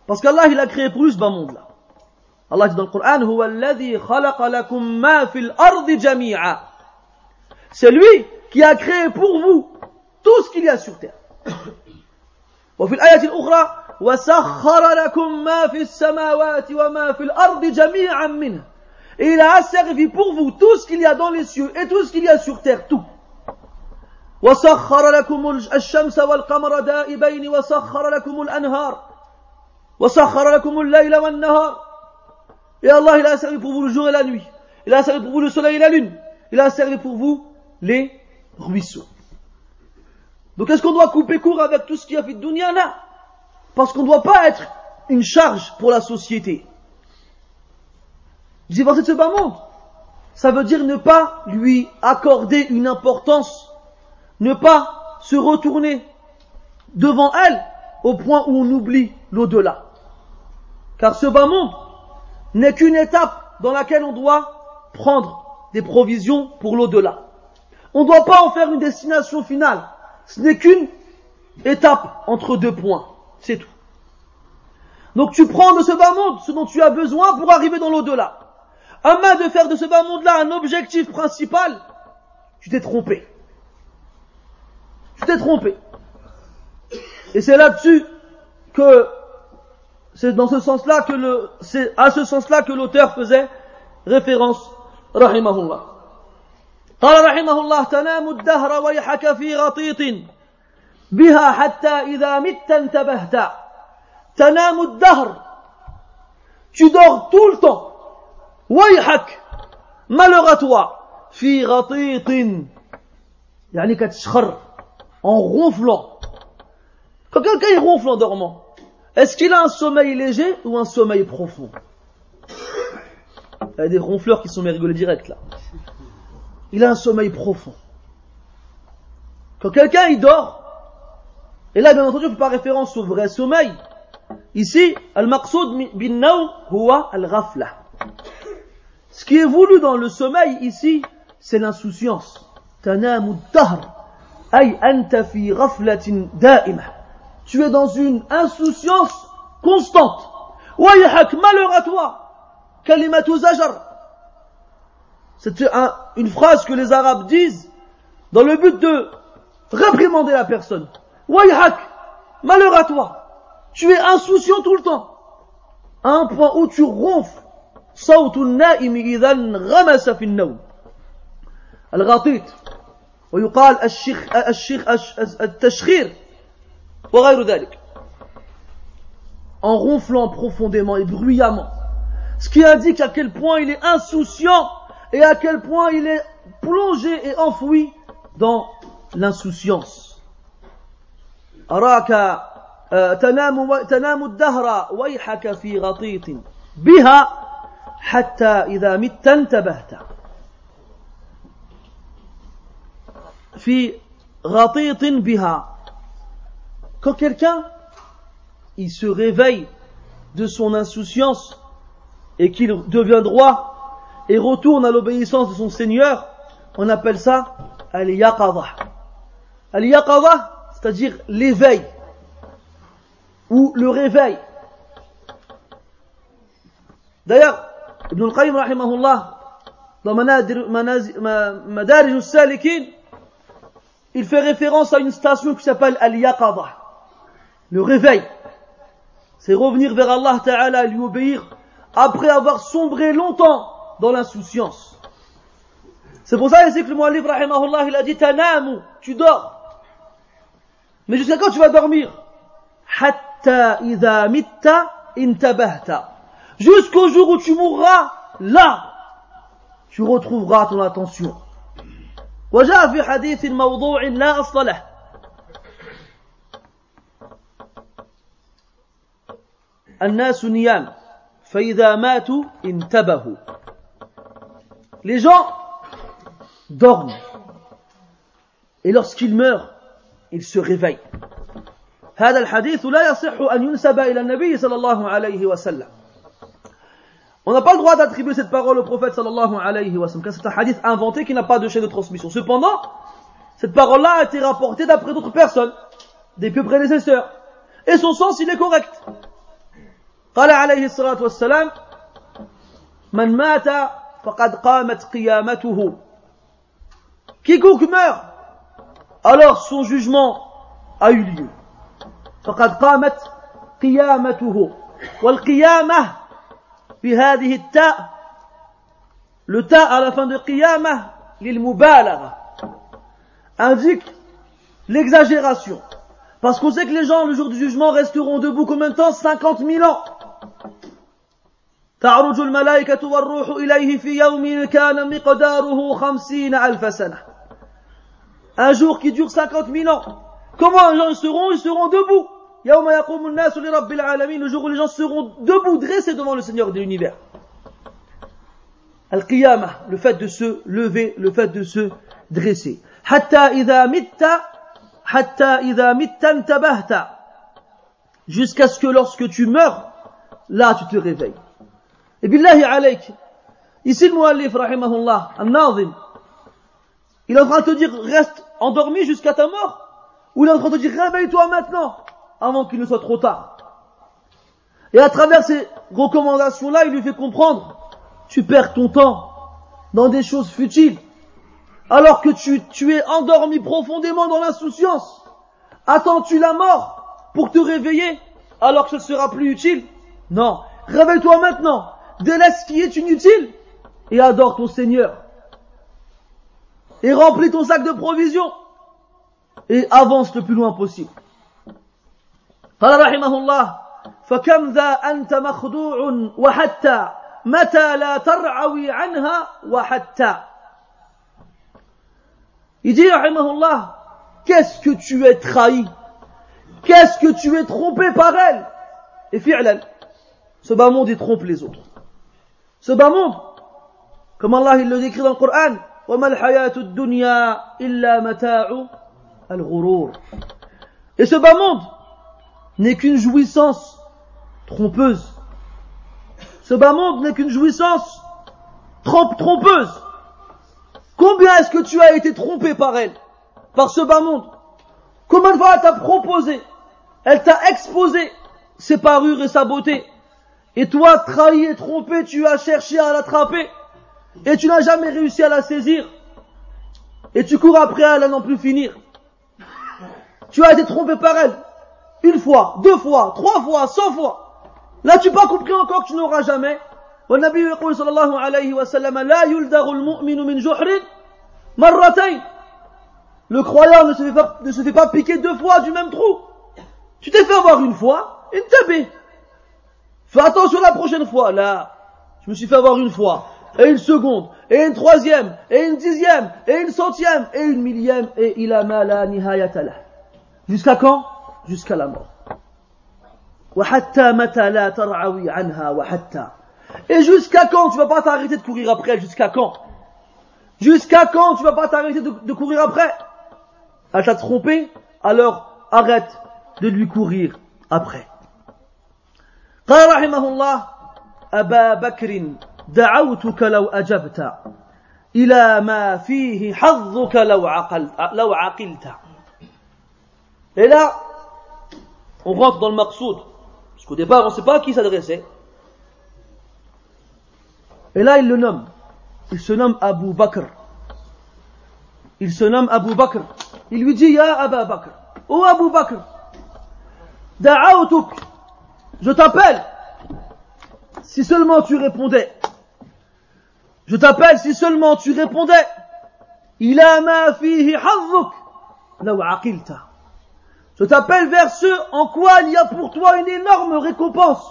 Parce qu'Allah, il a créé plus ce bas monde-là. Allah dit dans le Coran, C'est lui qui a créé pour vous tout ce qu'il y a sur terre. وفي الآية الأخرى وسخر لكم ما في السماوات وما في الأرض جميعا منه Et il a asservi pour vous tout ce qu'il y a dans les cieux et tout ce qu'il y a sur terre, tout. وسخر لكم الشمس والقمر دائبين وسخر لكم الأنهار وسخر لكم الليل والنهار Et Allah, il a servi pour vous le jour et la nuit. Il a servi pour vous le soleil et la lune. Il a servi pour vous les ruisseaux. Donc est-ce qu'on doit couper court avec tout ce qui a fait de Parce qu'on ne doit pas être une charge pour la société. Divorcer de ce bas monde, ça veut dire ne pas lui accorder une importance, ne pas se retourner devant elle au point où on oublie l'au-delà. Car ce bas monde n'est qu'une étape dans laquelle on doit prendre des provisions pour l'au-delà. On ne doit pas en faire une destination finale. ce n'est qu'une étape entre deux points. C'est tout. Donc tu prends de ce bas monde ce dont tu as besoin pour arriver dans l'au-delà. main de faire de ce bas monde-là un objectif principal, tu t'es trompé. Tu t'es trompé. Et c'est là-dessus que c'est dans ce sens-là que le c'est à ce sens-là que l'auteur faisait référence rahimahullah. قال رحمه الله تنام الدهر ويحك في غطيط بها حتى إذا مت انتبهت تنام الدهر tu dors tout le temps ويحك malheur à toi في غطيط يعني كتشخر en ronflant quand quelqu'un est ronfle en dormant est-ce qu'il a un sommeil léger ou un sommeil profond Il y a des ronfleurs qui sont mes rigolés direct là. Il a un sommeil profond. Quand quelqu'un il dort, et là bien entendu on ne fait pas référence au vrai sommeil. Ici, al-maqsoud bin huwa al-ghafla. Ce qui est voulu dans le sommeil ici, c'est l'insouciance tu es dans une insouciance constante. Wayhak, malheur à toi. Kalimatu zajar. C'est une phrase que les Arabes disent dans le but de réprimander la personne. Wayhak, malheur à toi. Tu es insouciant tout le temps. À un point où tu ronfles. صوت النائم إذا انغمس في النوم الغطيط ويقال الشيخ الشيخ التشخير en ronflant profondément et bruyamment. Ce qui indique à quel point il est insouciant et à quel point il est plongé et enfoui dans l'insouciance. أراك تنام تنام الدهر ويحك في غطيط بها حتى إذا مت انتبهت في غطيط بها quand quelqu'un, il se réveille de son insouciance et qu'il devient droit et retourne à l'obéissance de son Seigneur, on appelle ça al-yaqadha. Al-yaqadha, c'est-à-dire l'éveil ou le réveil. D'ailleurs, Ibn al-Qayyim dans Madarij al-Salikin, il fait référence à une station qui s'appelle Al-Yaqadha le réveil, c'est revenir vers Allah Ta'ala et lui obéir après avoir sombré longtemps dans l'insouciance. C'est pour ça que le Mu'allif rahimahullah il a dit tanamu, tu dors. Mais jusqu'à quand tu vas dormir Hatta idha mitta intabahta. Jusqu'au jour où tu mourras, là, tu retrouveras ton attention. وجاء في حديث موضوع لا أصل له Les gens dorment. Et lorsqu'ils meurent, ils se réveillent. هذا الحديث لا يصح أن ينسب إلى النبي صلى الله عليه وسلم. On n'a pas le droit d'attribuer cette parole au prophète sallallahu alayhi wa sallam, car c'est un hadith inventé qui n'a pas de chaîne de transmission. Cependant, cette parole-là a été rapportée d'après d'autres personnes, des pieux prédécesseurs. Et son sens, il est correct. قال عليه الصلاة والسلام من مات فقد قامت قيامته quiconque meurt alors son jugement a eu lieu فقد قامت قيامته والقيامة بهذه التاء le ta à la fin de qiyamah للمبالغة indique l'exagération parce qu'on sait que les gens le jour du jugement resteront debout combien de temps 50 000 ans تعرج الملائكة والروح إليه في يوم كان مقداره خمسين ألف سنة Un jour qui dure 50 000 ans. Comment les gens seront Ils seront debout. يوم يقوم الناس لرب العالمين Le jour où les gens seront debout, dressés devant le Seigneur de l'univers. Al-Qiyamah, le fait de se lever, le fait de se dresser. حتى إذا مت حتى إذا مت انتبهت Jusqu'à ce que lorsque tu meurs, là tu te réveilles. Et billahi alayk, ici le muallif, rahimahullah, al-nazim, il est en train de te dire, reste endormi jusqu'à ta mort. où il est en train de dire réveille-toi maintenant, avant qu'il ne soit trop tard. Et à travers ces recommandations-là, il lui fait comprendre, tu perds ton temps dans des choses futiles, alors que tu, tu es endormi profondément dans l'insouciance. Attends-tu la mort pour te réveiller alors que ce sera plus utile? Non. Réveille-toi maintenant. Délaisse ce qui est inutile et adore ton Seigneur. Et remplis ton sac de provisions et avance le plus loin possible. قال رحمه الله فكم ذا أنت مخدوع وحتى متى لا ترعوي عنها وحتى Il dit, rahimahullah, qu'est-ce que tu es trahi Qu'est-ce que tu es trompé par elle Et fi'lan, ce bas monde, il trompe les autres. Ce bas monde, comme Allah il le décrit dans le Coran, et ce bas monde n'est qu'une jouissance trompeuse. Ce bas monde n'est qu'une jouissance trompeuse. Combien est-ce que tu as été trompé par elle, par ce bas monde? Combien de fois elle t'a proposé, elle t'a exposé ses parures et sa beauté? Et toi, trahi et trompé, tu as cherché à l'attraper. Et tu n'as jamais réussi à la saisir. Et tu cours après elle à n'en plus finir. Tu as été trompé par elle. Une fois, deux fois, trois fois, cent fois. Là, tu pas compris encore que tu n'auras jamais. والنبي يقول صلى الله عليه وسلم لا يلدغ المؤمن من جحر مرتين le croyant ne se, fait pas, ne se fait pas piquer deux fois du même trou. Tu t'es fait avoir une fois, une tabée. Fais attention la prochaine fois. Là, je me suis fait avoir une fois, et une seconde, et une troisième, et une dixième, et une centième, et une millième, et il a mal à nihayatala. Jusqu'à quand? Jusqu'à la mort. Et jusqu'à quand? Tu vas pas t'arrêter de courir après Jusqu'à quand? Jusqu'à quand tu vas pas t'arrêter de, de courir après? Elle t'a trompé? Alors arrête de lui courir après. قال رحمه الله أبا بكر دعوتك لو أجبت إلى ما فيه حظك لو عقلت لو عقلت Et là, on rentre dans le maqsoud. Parce qu'au départ, on ne sait pas à qui s'adresser. Et là, il le nomme. Il se nomme Abu Bakr. Il se nomme Abu Bakr. Il lui dit, Ya Abu Bakr. Oh Abu Bakr. Da'autuk. Je t'appelle. Si seulement tu répondais. Je t'appelle si seulement tu répondais. Je t'appelle vers ce en quoi il y a pour toi une énorme récompense.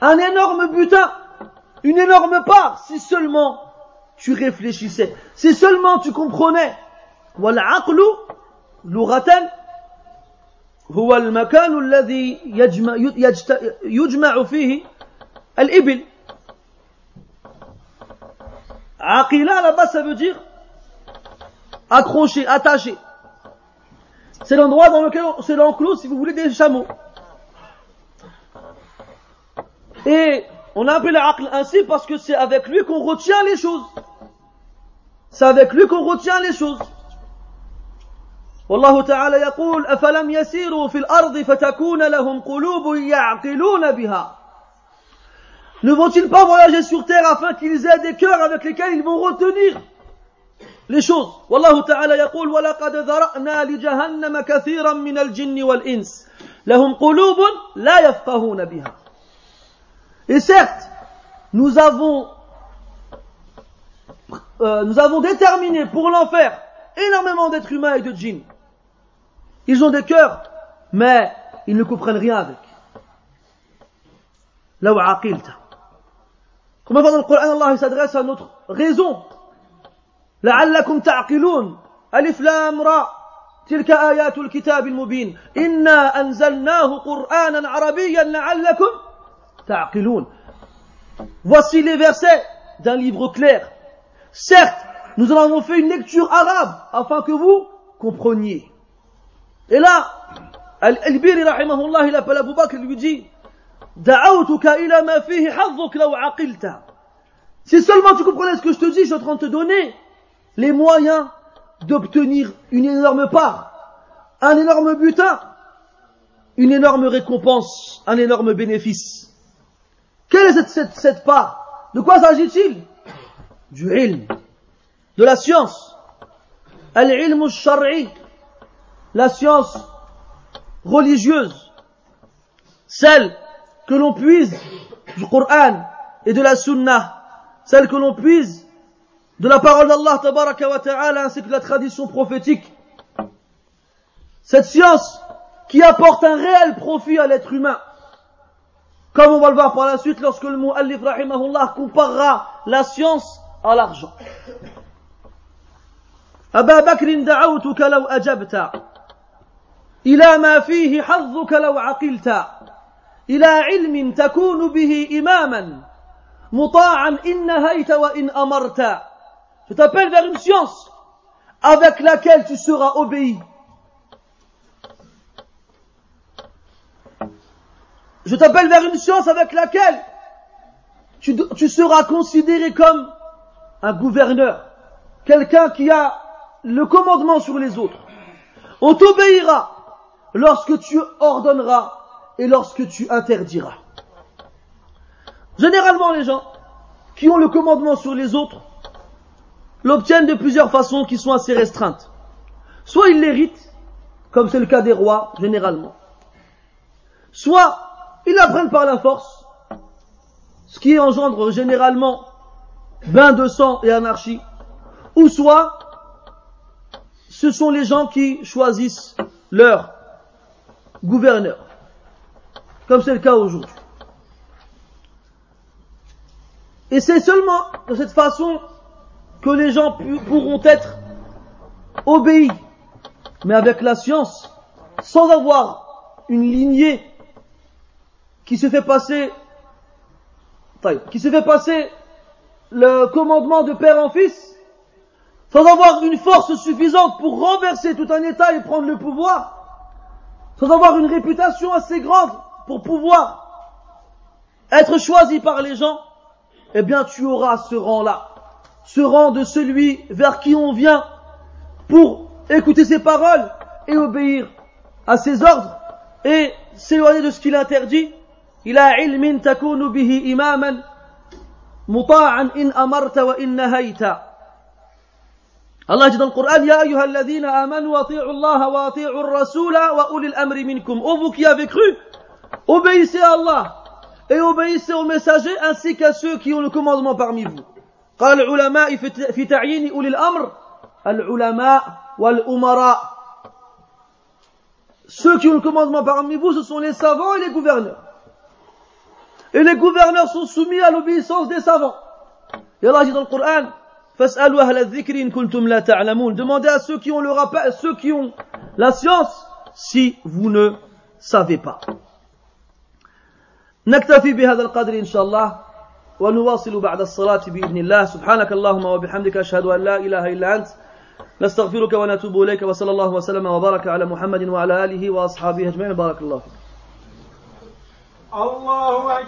Un énorme butin. Une énorme part. Si seulement tu réfléchissais. Si seulement tu comprenais. والعقل لغة هو المكان الذي يجمع, يجمع فيه الإبل عقيلة là-bas ça veut dire accroché, attaché. C'est l'endroit dans lequel, c'est l'enclos si vous voulez des chameaux. Et on a appelé l'aql ainsi parce que c'est avec lui qu'on retient les choses. C'est avec lui qu'on retient les choses. والله تعالى يقول أفلم يسيروا في الأرض فتكون لهم قلوب يعقلون بها Ne vont-ils pas voyager sur terre afin qu'ils aient des cœurs avec lesquels ils vont retenir les choses والله تعالى يقول ولقد ذرأنا لجهنم كثيرا من الجن والإنس لهم قلوب لا يفقهون بها Et certes, nous avons, euh, nous avons déterminé pour l'enfer énormément d'êtres humains et de djinns. Ils ont des cœurs, mais ils ne comprennent rien avec. Là où aqilta. Comment dans le Coran, Allah s'adresse à notre raison. لعلكم تعقلون ألف لام را تلك آيات الكتاب المبين إنا أنزلناه قرآنا عربيا لعلكم تعقلون Voici les versets d'un livre clair. Certes, nous en avons fait une lecture arabe afin que vous compreniez. Et là, Al-Biri rahimahullah, il appelle Abu Bakr, lui dit. Si seulement tu comprenais ce que je te dis, je suis en train de te donner les moyens d'obtenir une énorme part. un énorme butin, une énorme récompense, un énorme bénéfice. Quelle est cette, cette, cette part? De quoi s'agit-il? Du ilm, de la science. Al-ilm al-shar'i, la science religieuse, celle que l'on puise du Coran et de la Sunna, celle que l'on puise de la parole d'Allah tabaraka wa ta'ala ainsi que de la tradition prophétique. Cette science qui apporte un réel profit à l'être humain. Comme on va le voir par la suite lorsque le mu'allif rahimahullah comparera la science à l'argent. أبا بكر دعوتك لو أجبت إلى ما فيه حظك لو عقلت إلى علم تكون به إماما مطاعا إن نهيت وإن أمرت Je t'appelle vers une science avec laquelle tu seras obéi. Je t'appelle vers une science avec laquelle tu, tu seras considéré comme un gouverneur, quelqu'un qui a le commandement sur les autres. On t'obéira lorsque tu ordonneras et lorsque tu interdiras. Généralement, les gens qui ont le commandement sur les autres l'obtiennent de plusieurs façons qui sont assez restreintes. Soit ils l'héritent, comme c'est le cas des rois, généralement. Soit ils l'apprennent par la force, ce qui engendre généralement bain de sang et anarchie. Ou soit ce sont les gens qui choisissent leur gouverneur, comme c'est le cas aujourd'hui. Et c'est seulement de cette façon que les gens pourront être obéis, mais avec la science, sans avoir une lignée qui se fait passer, qui se fait passer le commandement de père en fils, sans avoir une force suffisante pour renverser tout un État et prendre le pouvoir, sans avoir une réputation assez grande pour pouvoir être choisi par les gens, eh bien tu auras ce rang-là, ce rang de celui vers qui on vient pour écouter ses paroles et obéir à ses ordres et s'éloigner de ce qu'il interdit. Il a imaman muta'an in wa in. Coran, Ya ayyuha alladhina amanu ati'u Allah wa ati'u rasula wa ulil amri minkum. Ô vous qui avez cru, obéissez à Allah et obéissez aux messagers ainsi qu'à ceux qui ont le commandement parmi vous. قال العلماء في تعيين أولي الأمر العلماء والأمراء Ceux qui ont le commandement parmi vous, ce sont les savants et les gouverneurs. Et les gouverneurs sont soumis à l'obéissance des savants. Et Allah dit dans le Coran, فاسألوا أهل الذكر إن كنتم لا تعلمون. Demandez à ceux qui ont le rappel, ceux qui ont la science, si vous ne savez pas. نكتفي بهذا القدر إن شاء الله ونواصل بعد الصلاة بإذن الله. سبحانك اللهم وبحمدك أشهد أن لا إله إلا أنت. نستغفرك ونتوب إليك وصلى الله وسلم وبارك على محمد وعلى آله وأصحابه أجمعين. بارك الله فيك. الله أكبر.